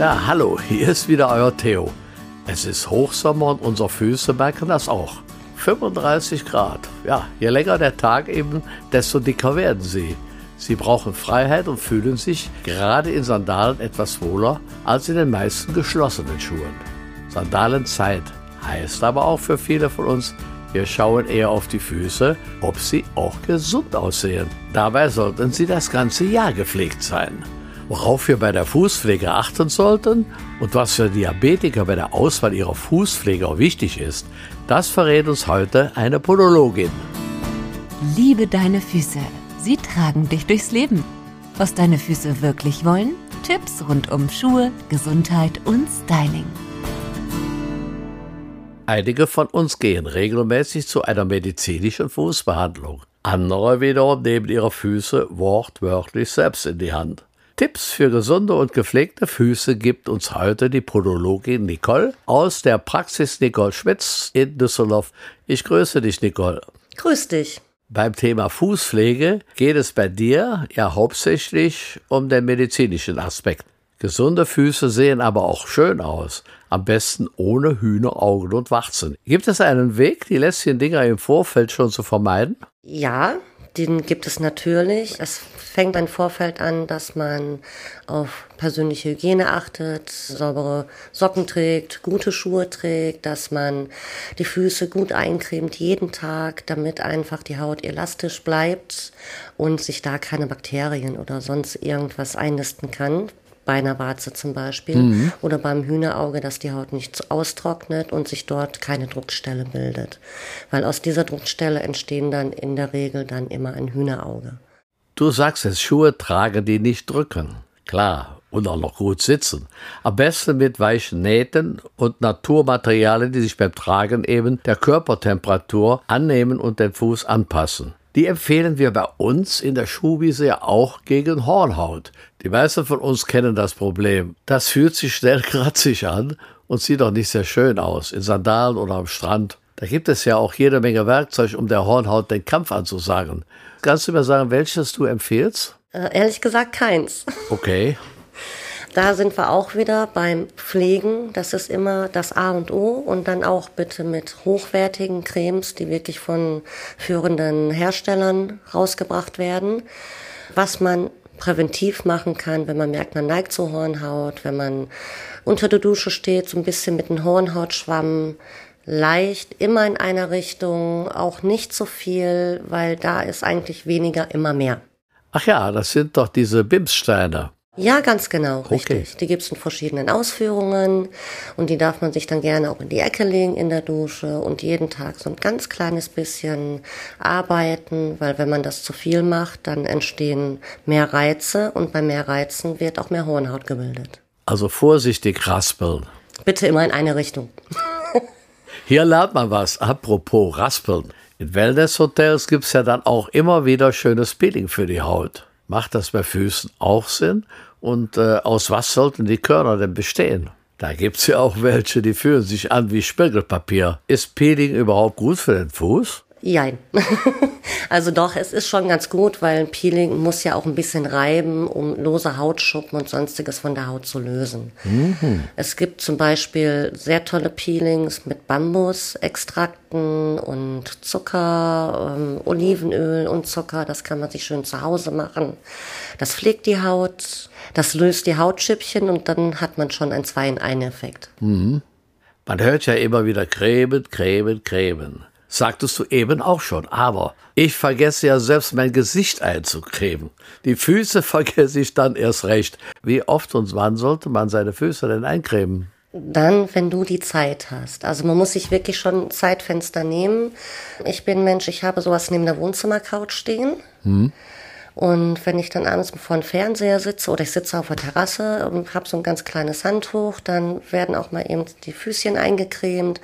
Ja, hallo, hier ist wieder euer Theo. Es ist Hochsommer und unsere Füße merken das auch. 35 Grad. Ja, je länger der Tag eben, desto dicker werden sie. Sie brauchen Freiheit und fühlen sich gerade in Sandalen etwas wohler als in den meisten geschlossenen Schuhen. Sandalenzeit heißt aber auch für viele von uns, wir schauen eher auf die Füße, ob sie auch gesund aussehen. Dabei sollten sie das ganze Jahr gepflegt sein. Worauf wir bei der Fußpflege achten sollten und was für Diabetiker bei der Auswahl ihrer Fußpflege auch wichtig ist, das verrät uns heute eine Podologin. Liebe deine Füße. Sie tragen dich durchs Leben. Was deine Füße wirklich wollen? Tipps rund um Schuhe, Gesundheit und Styling. Einige von uns gehen regelmäßig zu einer medizinischen Fußbehandlung. Andere wiederum nehmen ihre Füße wortwörtlich selbst in die Hand. Tipps für gesunde und gepflegte Füße gibt uns heute die Podologin Nicole aus der Praxis Nicole Schmitz in Düsseldorf. Ich grüße dich, Nicole. Grüß dich. Beim Thema Fußpflege geht es bei dir ja hauptsächlich um den medizinischen Aspekt. Gesunde Füße sehen aber auch schön aus. Am besten ohne Hühneraugen und Warzen. Gibt es einen Weg, die lästigen Dinger im Vorfeld schon zu vermeiden? Ja, den gibt es natürlich. Es fängt im Vorfeld an, dass man auf persönliche Hygiene achtet, saubere Socken trägt, gute Schuhe trägt, dass man die Füße gut eincremt jeden Tag, damit einfach die Haut elastisch bleibt und sich da keine Bakterien oder sonst irgendwas einnisten kann bei einer Warze zum Beispiel mhm. oder beim Hühnerauge, dass die Haut nicht austrocknet und sich dort keine Druckstelle bildet. Weil aus dieser Druckstelle entstehen dann in der Regel dann immer ein Hühnerauge. Du sagst es, Schuhe tragen, die nicht drücken. Klar, und auch noch gut sitzen. Am besten mit weichen Nähten und Naturmaterialien, die sich beim Tragen eben der Körpertemperatur annehmen und den Fuß anpassen. Die empfehlen wir bei uns in der Schuhwiese ja auch gegen Hornhaut. Die meisten von uns kennen das Problem. Das fühlt sich schnell kratzig an und sieht auch nicht sehr schön aus, in Sandalen oder am Strand. Da gibt es ja auch jede Menge Werkzeug, um der Hornhaut den Kampf anzusagen. Kannst du mir sagen, welches du empfiehlst? Äh, ehrlich gesagt keins. Okay. Da sind wir auch wieder beim Pflegen. Das ist immer das A und O. Und dann auch bitte mit hochwertigen Cremes, die wirklich von führenden Herstellern rausgebracht werden. Was man präventiv machen kann, wenn man merkt, man neigt zur Hornhaut, wenn man unter der Dusche steht, so ein bisschen mit einem Hornhautschwamm, leicht, immer in einer Richtung, auch nicht so viel, weil da ist eigentlich weniger immer mehr. Ach ja, das sind doch diese Bimssteine. Ja, ganz genau, richtig. Okay. Die gibt's in verschiedenen Ausführungen und die darf man sich dann gerne auch in die Ecke legen in der Dusche und jeden Tag so ein ganz kleines bisschen arbeiten, weil wenn man das zu viel macht, dann entstehen mehr Reize und bei mehr Reizen wird auch mehr Hornhaut gebildet. Also vorsichtig raspeln. Bitte immer in eine Richtung. Hier lernt man was. Apropos raspeln. In Wellnesshotels gibt's ja dann auch immer wieder schönes Peeling für die Haut. Macht das bei Füßen auch Sinn? Und äh, aus was sollten die Körner denn bestehen? Da gibt's ja auch welche, die fühlen sich an wie Spiegelpapier. Ist Peeling überhaupt gut für den Fuß? Jein. also doch, es ist schon ganz gut, weil ein Peeling muss ja auch ein bisschen reiben, um lose Hautschuppen und sonstiges von der Haut zu lösen. Mhm. Es gibt zum Beispiel sehr tolle Peelings mit Bambusextrakten und Zucker, ähm, Olivenöl und Zucker. Das kann man sich schön zu Hause machen. Das pflegt die Haut, das löst die Hautschüppchen und dann hat man schon einen Zwei-in-Ein-Effekt. Mhm. Man hört ja immer wieder Cremen, Cremen, Cremen sagtest du eben auch schon. Aber ich vergesse ja selbst mein Gesicht einzucremen. Die Füße vergesse ich dann erst recht. Wie oft und wann sollte man seine Füße denn eincremen? Dann, wenn du die Zeit hast. Also man muss sich wirklich schon Zeitfenster nehmen. Ich bin Mensch, ich habe sowas neben der Wohnzimmercouch stehen. Hm. Und wenn ich dann abends vor dem Fernseher sitze oder ich sitze auf der Terrasse und habe so ein ganz kleines Handtuch, dann werden auch mal eben die Füßchen eingecremt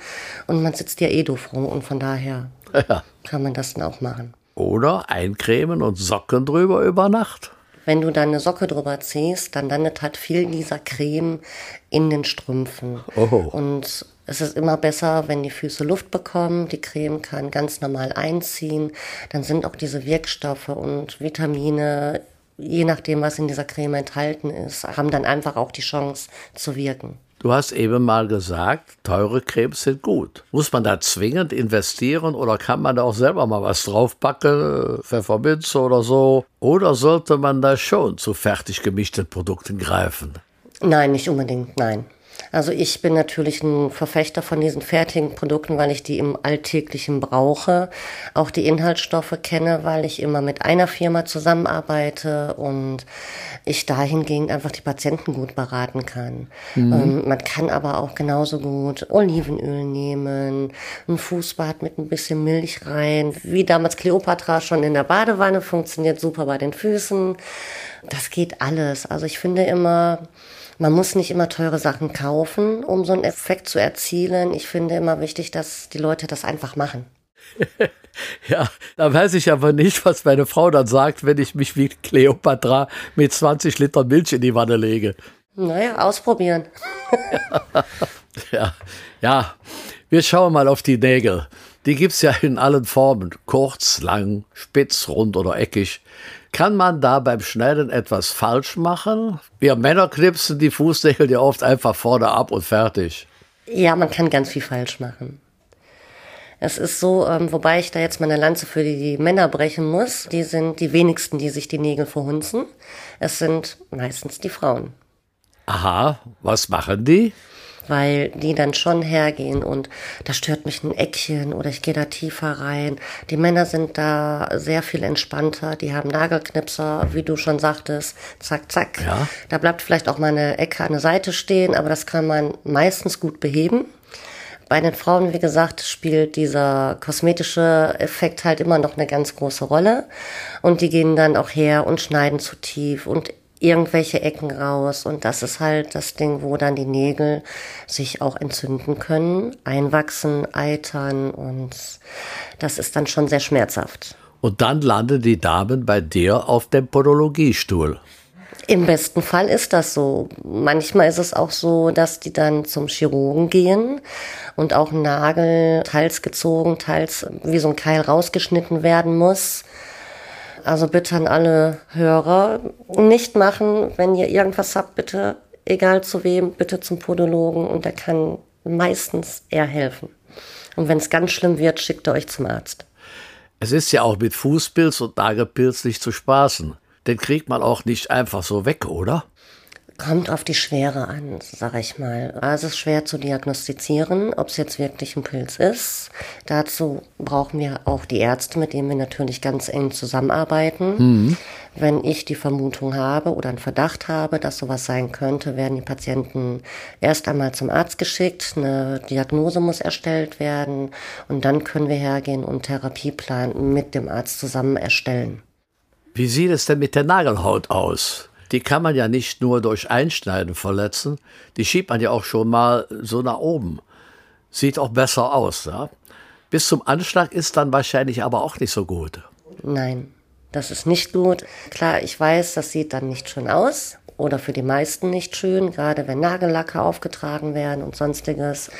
und man sitzt ja eh doof rum und von daher ja. kann man das dann auch machen. Oder eincremen und Socken drüber über Nacht. Wenn du dann eine Socke drüber ziehst, dann landet halt viel dieser Creme in den Strümpfen. Oh. Und es ist immer besser, wenn die Füße Luft bekommen. Die Creme kann ganz normal einziehen. Dann sind auch diese Wirkstoffe und Vitamine je nachdem, was in dieser Creme enthalten ist, haben dann einfach auch die Chance zu wirken. Du hast eben mal gesagt, teure Cremes sind gut. Muss man da zwingend investieren oder kann man da auch selber mal was draufpacken, Pfefferminze oder so? Oder sollte man da schon zu fertig gemischten Produkten greifen? Nein, nicht unbedingt, nein. Also ich bin natürlich ein Verfechter von diesen fertigen Produkten, weil ich die im Alltäglichen brauche. Auch die Inhaltsstoffe kenne, weil ich immer mit einer Firma zusammenarbeite und ich dahingehend einfach die Patienten gut beraten kann. Mhm. Ähm, man kann aber auch genauso gut Olivenöl nehmen, ein Fußbad mit ein bisschen Milch rein, wie damals Cleopatra schon in der Badewanne, funktioniert super bei den Füßen. Das geht alles. Also ich finde immer, man muss nicht immer teure Sachen kaufen, um so einen Effekt zu erzielen. Ich finde immer wichtig, dass die Leute das einfach machen. ja, da weiß ich aber nicht, was meine Frau dann sagt, wenn ich mich wie Cleopatra mit 20 Liter Milch in die Wanne lege. Naja, ausprobieren. ja, ja, wir schauen mal auf die Nägel. Die gibt es ja in allen Formen. Kurz, lang, spitz, rund oder eckig. Kann man da beim Schneiden etwas falsch machen? Wir Männer knipsen die Fußnägel ja oft einfach vorne ab und fertig. Ja, man kann ganz viel falsch machen. Es ist so, ähm, wobei ich da jetzt meine Lanze für die Männer brechen muss, die sind die wenigsten, die sich die Nägel verhunzen. Es sind meistens die Frauen. Aha, was machen die? Weil die dann schon hergehen und da stört mich ein Eckchen oder ich gehe da tiefer rein. Die Männer sind da sehr viel entspannter, die haben Nagelknipser, wie du schon sagtest, zack, zack. Ja. Da bleibt vielleicht auch mal eine Ecke an der Seite stehen, aber das kann man meistens gut beheben. Bei den Frauen, wie gesagt, spielt dieser kosmetische Effekt halt immer noch eine ganz große Rolle. Und die gehen dann auch her und schneiden zu tief und irgendwelche Ecken raus. Und das ist halt das Ding, wo dann die Nägel sich auch entzünden können, einwachsen, eitern und das ist dann schon sehr schmerzhaft. Und dann landen die Damen bei dir auf dem Podologiestuhl. Im besten Fall ist das so. Manchmal ist es auch so, dass die dann zum Chirurgen gehen und auch ein Nagel teils gezogen, teils wie so ein Keil rausgeschnitten werden muss. Also bitte an alle Hörer nicht machen, wenn ihr irgendwas habt, bitte, egal zu wem, bitte zum Podologen und der kann meistens eher helfen. Und wenn es ganz schlimm wird, schickt er euch zum Arzt. Es ist ja auch mit Fußpilz und Nagelpilz nicht zu spaßen. Den kriegt man auch nicht einfach so weg, oder? Kommt auf die Schwere an, sag ich mal. Also es ist schwer zu diagnostizieren, ob es jetzt wirklich ein Pilz ist. Dazu brauchen wir auch die Ärzte, mit denen wir natürlich ganz eng zusammenarbeiten. Mhm. Wenn ich die Vermutung habe oder einen Verdacht habe, dass sowas sein könnte, werden die Patienten erst einmal zum Arzt geschickt. Eine Diagnose muss erstellt werden und dann können wir hergehen und Therapieplan mit dem Arzt zusammen erstellen. Wie sieht es denn mit der Nagelhaut aus? Die kann man ja nicht nur durch Einschneiden verletzen, die schiebt man ja auch schon mal so nach oben. Sieht auch besser aus. Ja? Bis zum Anschlag ist dann wahrscheinlich aber auch nicht so gut. Nein, das ist nicht gut. Klar, ich weiß, das sieht dann nicht schön aus oder für die meisten nicht schön, gerade wenn Nagellacke aufgetragen werden und sonstiges.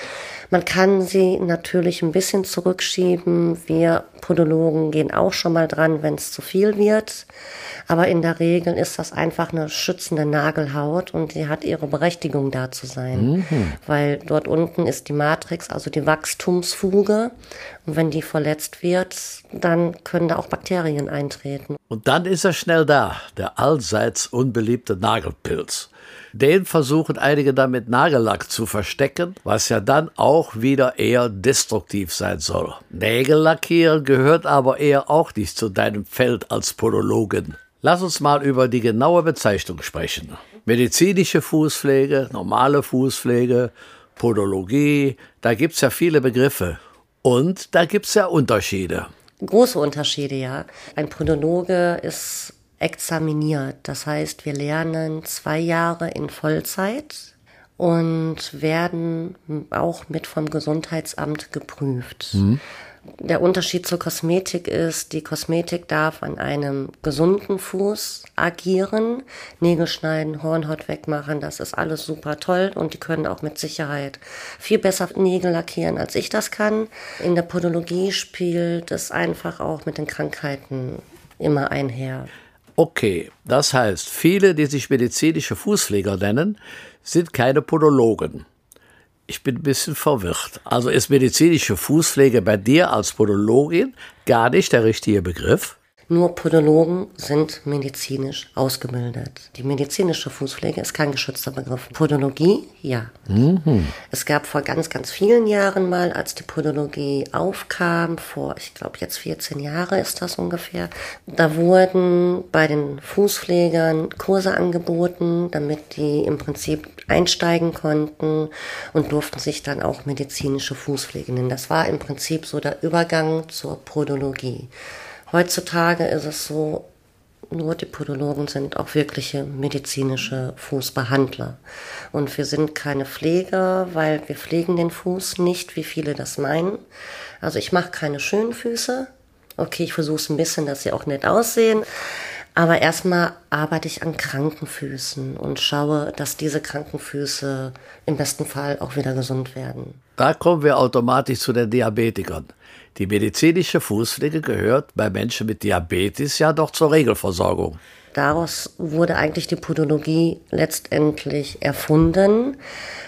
Man kann sie natürlich ein bisschen zurückschieben. Wir Podologen gehen auch schon mal dran, wenn es zu viel wird. Aber in der Regel ist das einfach eine schützende Nagelhaut und die hat ihre Berechtigung da zu sein. Mhm. Weil dort unten ist die Matrix, also die Wachstumsfuge. Und wenn die verletzt wird, dann können da auch Bakterien eintreten. Und dann ist er schnell da, der allseits unbeliebte Nagelpilz. Den versuchen einige dann mit Nagellack zu verstecken, was ja dann auch wieder eher destruktiv sein soll. Nägel lackieren gehört aber eher auch nicht zu deinem Feld als Podologen. Lass uns mal über die genaue Bezeichnung sprechen. Medizinische Fußpflege, normale Fußpflege, Podologie, da gibt es ja viele Begriffe. Und da gibt es ja Unterschiede. Große Unterschiede, ja. Ein Podologe ist examiniert. Das heißt, wir lernen zwei Jahre in Vollzeit und werden auch mit vom Gesundheitsamt geprüft. Mhm. Der Unterschied zur Kosmetik ist, die Kosmetik darf an einem gesunden Fuß agieren. Nägel schneiden, Hornhaut wegmachen, das ist alles super toll und die können auch mit Sicherheit viel besser Nägel lackieren, als ich das kann. In der Podologie spielt es einfach auch mit den Krankheiten immer einher. Okay, das heißt, viele, die sich medizinische Fußpfleger nennen, sind keine Podologen. Ich bin ein bisschen verwirrt. Also ist medizinische Fußpflege bei dir als Podologin gar nicht der richtige Begriff? Nur Podologen sind medizinisch ausgebildet. Die medizinische Fußpflege ist kein geschützter Begriff. Podologie, ja. Mhm. Es gab vor ganz, ganz vielen Jahren mal, als die Podologie aufkam, vor, ich glaube jetzt 14 Jahre ist das ungefähr, da wurden bei den Fußpflegern Kurse angeboten, damit die im Prinzip einsteigen konnten und durften sich dann auch medizinische Fußpflege nennen. Das war im Prinzip so der Übergang zur Podologie. Heutzutage ist es so, nur die Podologen sind auch wirkliche medizinische Fußbehandler. Und wir sind keine Pfleger, weil wir pflegen den Fuß nicht, wie viele das meinen. Also ich mache keine schönen Füße. Okay, ich versuche es ein bisschen, dass sie auch nett aussehen. Aber erstmal arbeite ich an kranken Füßen und schaue, dass diese kranken Füße im besten Fall auch wieder gesund werden. Da kommen wir automatisch zu den Diabetikern. Die medizinische Fußpflege gehört bei Menschen mit Diabetes ja doch zur Regelversorgung. Daraus wurde eigentlich die Podologie letztendlich erfunden,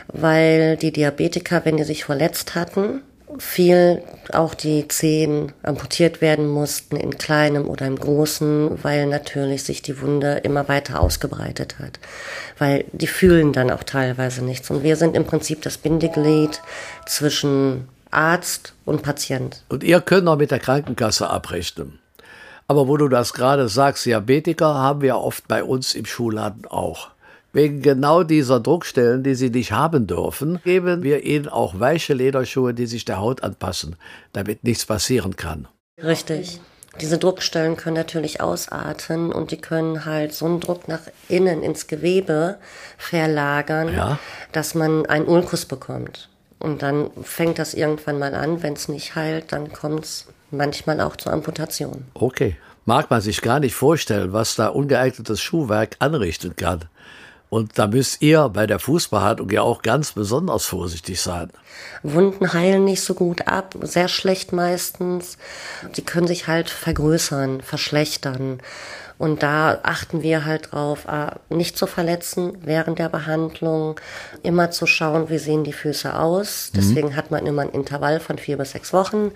weil die Diabetiker, wenn die sich verletzt hatten, viel auch die Zehen amputiert werden mussten, in kleinem oder im großen, weil natürlich sich die Wunde immer weiter ausgebreitet hat. Weil die fühlen dann auch teilweise nichts. Und wir sind im Prinzip das Bindeglied zwischen Arzt und Patient. Und ihr könnt auch mit der Krankenkasse abrechnen. Aber wo du das gerade sagst, Diabetiker haben wir oft bei uns im Schulladen auch. Wegen genau dieser Druckstellen, die sie nicht haben dürfen, geben wir ihnen auch weiche Lederschuhe, die sich der Haut anpassen, damit nichts passieren kann. Richtig. Diese Druckstellen können natürlich ausarten und die können halt so einen Druck nach innen ins Gewebe verlagern, ja. dass man einen Ulkus bekommt. Und dann fängt das irgendwann mal an. Wenn es nicht heilt, dann kommt es manchmal auch zur Amputation. Okay. Mag man sich gar nicht vorstellen, was da ungeeignetes Schuhwerk anrichten kann. Und da müsst ihr bei der Fußbehandlung ja auch ganz besonders vorsichtig sein. Wunden heilen nicht so gut ab, sehr schlecht meistens. Sie können sich halt vergrößern, verschlechtern. Und da achten wir halt drauf, nicht zu verletzen während der Behandlung, immer zu schauen, wie sehen die Füße aus. Mhm. Deswegen hat man immer ein Intervall von vier bis sechs Wochen.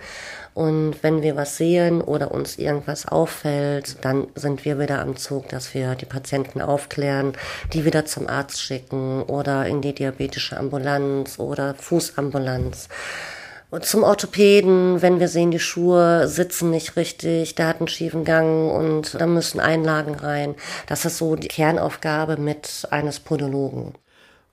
Und wenn wir was sehen oder uns irgendwas auffällt, dann sind wir wieder am Zug, dass wir die Patienten aufklären, die wieder zum Arzt schicken oder in die diabetische Ambulanz oder Fußambulanz. Und zum Orthopäden, wenn wir sehen, die Schuhe sitzen nicht richtig, der hat einen schiefen Gang und da müssen Einlagen rein. Das ist so die Kernaufgabe mit eines Podologen.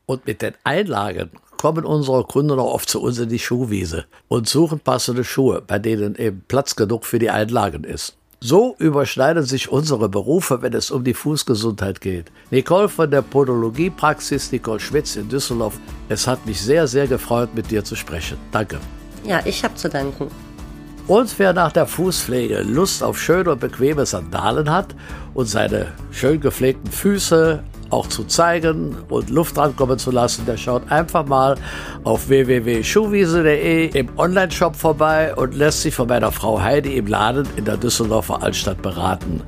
Und mit den Einlagen kommen unsere Kunden auch oft zu uns in die Schuhwiese und suchen passende Schuhe, bei denen eben Platz genug für die Einlagen ist. So überschneiden sich unsere Berufe, wenn es um die Fußgesundheit geht. Nicole von der Podologiepraxis Nicole Schmitz in Düsseldorf, es hat mich sehr, sehr gefreut, mit dir zu sprechen. Danke. Ja, ich habe zu danken. Und wer nach der Fußpflege Lust auf schöne und bequeme Sandalen hat und seine schön gepflegten Füße auch zu zeigen und Luft rankommen zu lassen, der schaut einfach mal auf www.schuhwiese.de im Onlineshop vorbei und lässt sich von meiner Frau Heidi im Laden in der Düsseldorfer Altstadt beraten.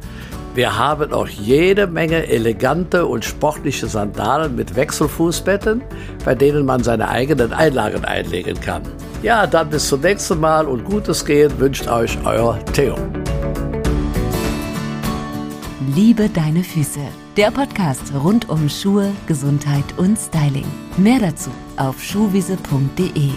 Wir haben auch jede Menge elegante und sportliche Sandalen mit Wechselfußbetten, bei denen man seine eigenen Einlagen einlegen kann. Ja, dann bis zum nächsten Mal und gutes Gehen wünscht euch euer Theo. Liebe deine Füße. Der Podcast rund um Schuhe, Gesundheit und Styling. Mehr dazu auf schuhwiese.de.